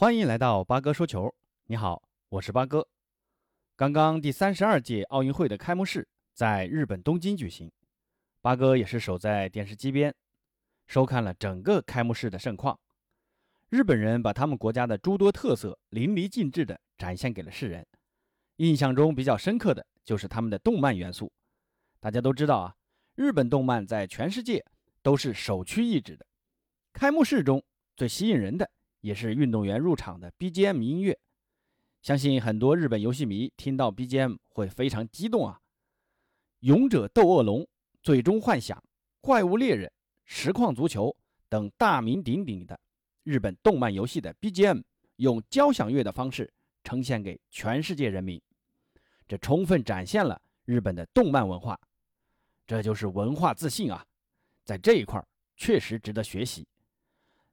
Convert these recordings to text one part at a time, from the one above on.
欢迎来到八哥说球。你好，我是八哥。刚刚第三十二届奥运会的开幕式在日本东京举行，八哥也是守在电视机边，收看了整个开幕式的盛况。日本人把他们国家的诸多特色淋漓尽致地展现给了世人。印象中比较深刻的就是他们的动漫元素。大家都知道啊，日本动漫在全世界都是首屈一指的。开幕式中最吸引人的也是运动员入场的 BGM 音乐。相信很多日本游戏迷听到 BGM 会非常激动啊！《勇者斗恶龙》《最终幻想》《怪物猎人》《实况足球》等大名鼎鼎的日本动漫游戏的 BGM，用交响乐的方式呈现给全世界人民，这充分展现了日本的动漫文化。这就是文化自信啊！在这一块确实值得学习。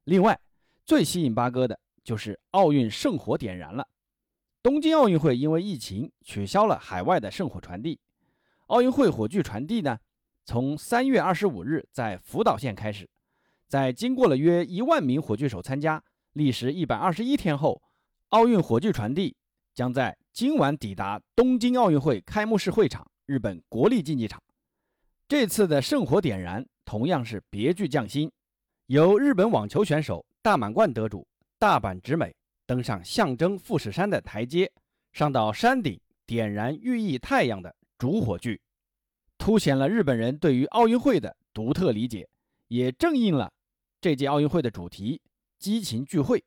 另外，最吸引八哥的就是奥运圣火点燃了。东京奥运会因为疫情取消了海外的圣火传递，奥运会火炬传递呢，从三月二十五日在福岛县开始，在经过了约一万名火炬手参加，历时一百二十一天后，奥运火炬传递将在今晚抵达东京奥运会开幕式会场——日本国立竞技场。这次的圣火点燃同样是别具匠心，由日本网球选手大满贯得主大阪直美。登上象征富士山的台阶，上到山顶点燃寓意太阳的主火炬，凸显了日本人对于奥运会的独特理解，也正应了这届奥运会的主题——激情聚会。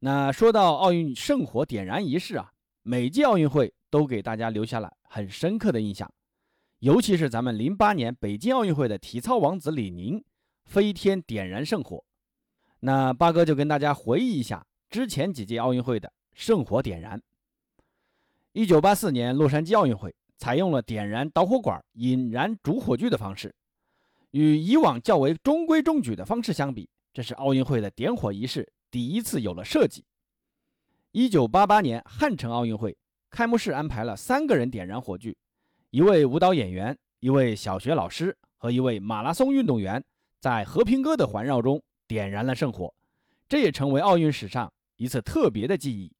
那说到奥运圣火点燃仪式啊，每届奥运会都给大家留下了很深刻的印象，尤其是咱们零八年北京奥运会的体操王子李宁飞天点燃圣火。那八哥就跟大家回忆一下。之前几届奥运会的圣火点燃。一九八四年洛杉矶奥运会采用了点燃导火管引燃主火炬的方式，与以往较为中规中矩的方式相比，这是奥运会的点火仪式第一次有了设计。一九八八年汉城奥运会开幕式安排了三个人点燃火炬，一位舞蹈演员、一位小学老师和一位马拉松运动员在和平鸽的环绕中点燃了圣火，这也成为奥运史上。一次特别的记忆。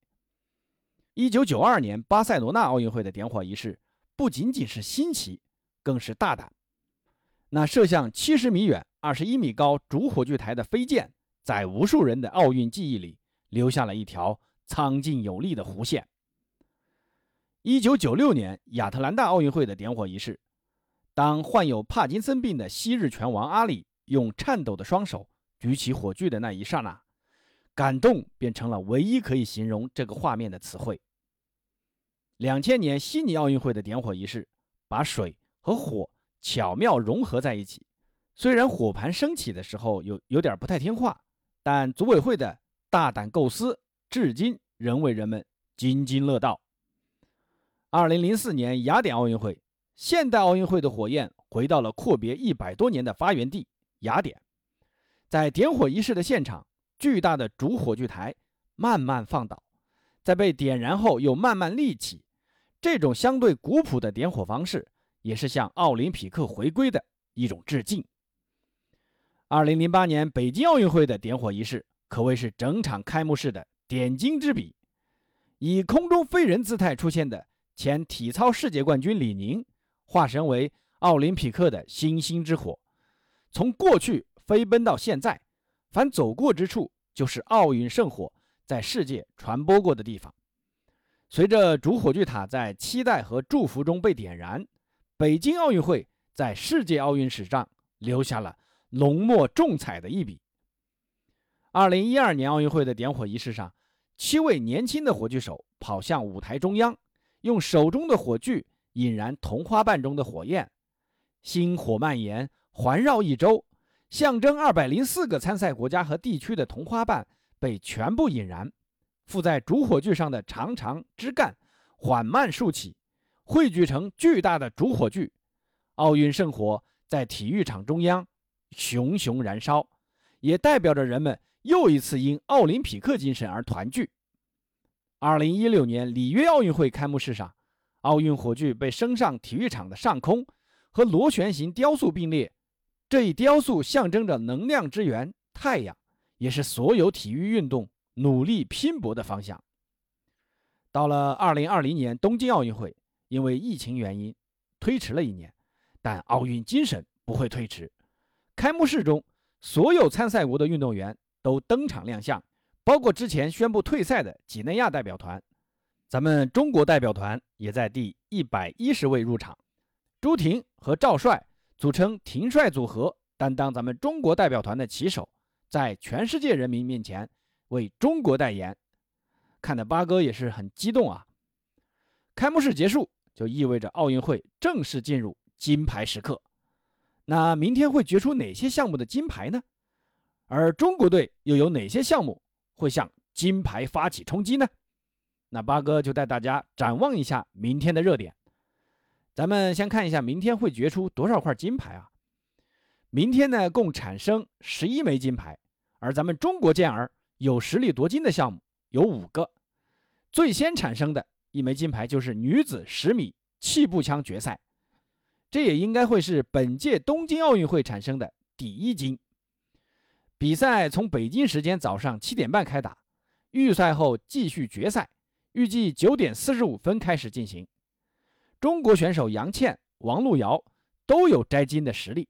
一九九二年巴塞罗那奥运会的点火仪式不仅仅是新奇，更是大胆。那射向七十米远、二十一米高主火炬台的飞箭，在无数人的奥运记忆里留下了一条苍劲有力的弧线。一九九六年亚特兰大奥运会的点火仪式，当患有帕金森病的昔日拳王阿里用颤抖的双手举起火炬的那一刹那。感动变成了唯一可以形容这个画面的词汇。两千年悉尼奥运会的点火仪式，把水和火巧妙融合在一起。虽然火盘升起的时候有有点不太听话，但组委会的大胆构思至今仍为人们津津乐道。二零零四年雅典奥运会，现代奥运会的火焰回到了阔别一百多年的发源地雅典，在点火仪式的现场。巨大的主火炬台慢慢放倒，在被点燃后又慢慢立起，这种相对古朴的点火方式，也是向奥林匹克回归的一种致敬。二零零八年北京奥运会的点火仪式可谓是整场开幕式的点睛之笔，以空中飞人姿态出现的前体操世界冠军李宁，化身为奥林匹克的星星之火，从过去飞奔到现在。凡走过之处，就是奥运圣火在世界传播过的地方。随着主火炬塔在期待和祝福中被点燃，北京奥运会在世界奥运史上留下了浓墨重彩的一笔。二零一二年奥运会的点火仪式上，七位年轻的火炬手跑向舞台中央，用手中的火炬引燃同花瓣中的火焰，星火蔓延，环绕一周。象征二百零四个参赛国家和地区的铜花瓣被全部引燃，附在主火炬上的长长枝干缓慢竖起，汇聚成巨大的主火炬。奥运圣火在体育场中央熊熊燃烧，也代表着人们又一次因奥林匹克精神而团聚。二零一六年里约奥运会开幕式上，奥运火炬被升上体育场的上空，和螺旋形雕塑并列。这一雕塑象征着能量之源太阳，也是所有体育运动努力拼搏的方向。到了二零二零年东京奥运会，因为疫情原因推迟了一年，但奥运精神不会推迟。开幕式中，所有参赛国的运动员都登场亮相，包括之前宣布退赛的几内亚代表团。咱们中国代表团也在第一百一十位入场，朱婷和赵帅组成婷帅组合，担当咱们中国代表团的旗手，在全世界人民面前为中国代言。看的八哥也是很激动啊！开幕式结束，就意味着奥运会正式进入金牌时刻。那明天会决出哪些项目的金牌呢？而中国队又有哪些项目会向金牌发起冲击呢？那八哥就带大家展望一下明天的热点。咱们先看一下明天会决出多少块金牌啊？明天呢，共产生十一枚金牌，而咱们中国健儿有实力夺金的项目有五个。最先产生的一枚金牌就是女子十米气步枪决赛，这也应该会是本届东京奥运会产生的第一金。比赛从北京时间早上七点半开打，预赛后继续决赛。预计九点四十五分开始进行。中国选手杨倩、王璐瑶都有摘金的实力，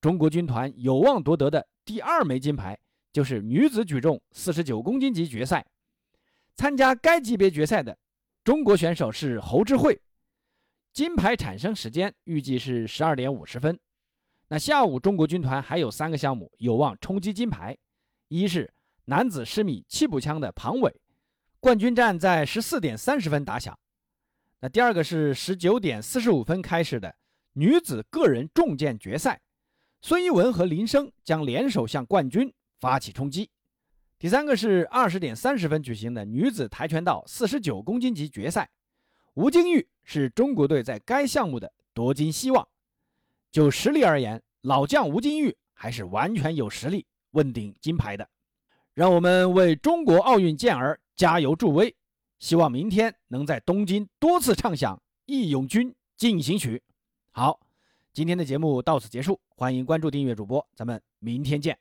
中国军团有望夺得的第二枚金牌就是女子举重四十九公斤级决赛。参加该级别决赛的中国选手是侯智慧。金牌产生时间预计是十二点五十分。那下午中国军团还有三个项目有望冲击金牌，一是男子十米气步枪的庞伟。冠军战在十四点三十分打响，那第二个是十九点四十五分开始的女子个人重剑决赛，孙一文和林生将联手向冠军发起冲击。第三个是二十点三十分举行的女子跆拳道四十九公斤级决赛，吴金玉是中国队在该项目的夺金希望。就实力而言，老将吴金玉还是完全有实力问鼎金牌的。让我们为中国奥运健儿！加油助威，希望明天能在东京多次唱响《义勇军进行曲》。好，今天的节目到此结束，欢迎关注订阅主播，咱们明天见。